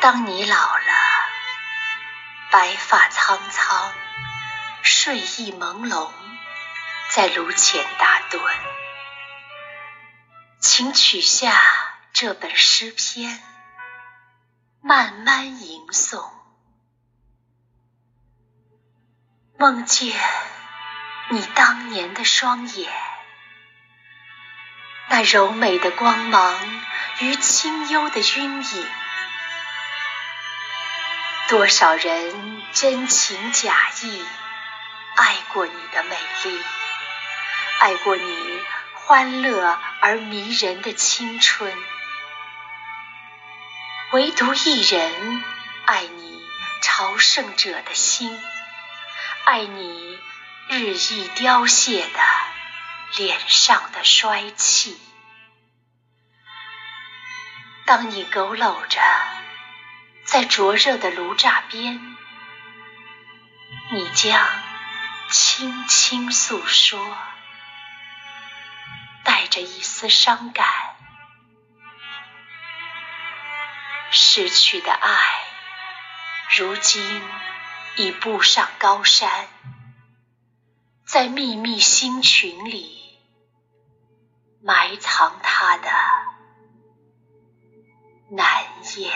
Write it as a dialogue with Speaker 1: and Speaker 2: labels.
Speaker 1: 当你老了，白发苍苍，睡意朦胧，在炉前打盹，请取下这本诗篇，慢慢吟诵。梦见你当年的双眼，那柔美的光芒与清幽的晕影。多少人真情假意爱过你的美丽，爱过你欢乐而迷人的青春，唯独一人爱你朝圣者的心。爱你日益凋谢的脸上的衰气。当你佝偻着在灼热的炉栅边，你将轻轻诉说，带着一丝伤感。失去的爱，如今。已步上高山，在秘密星群里埋藏他的难言。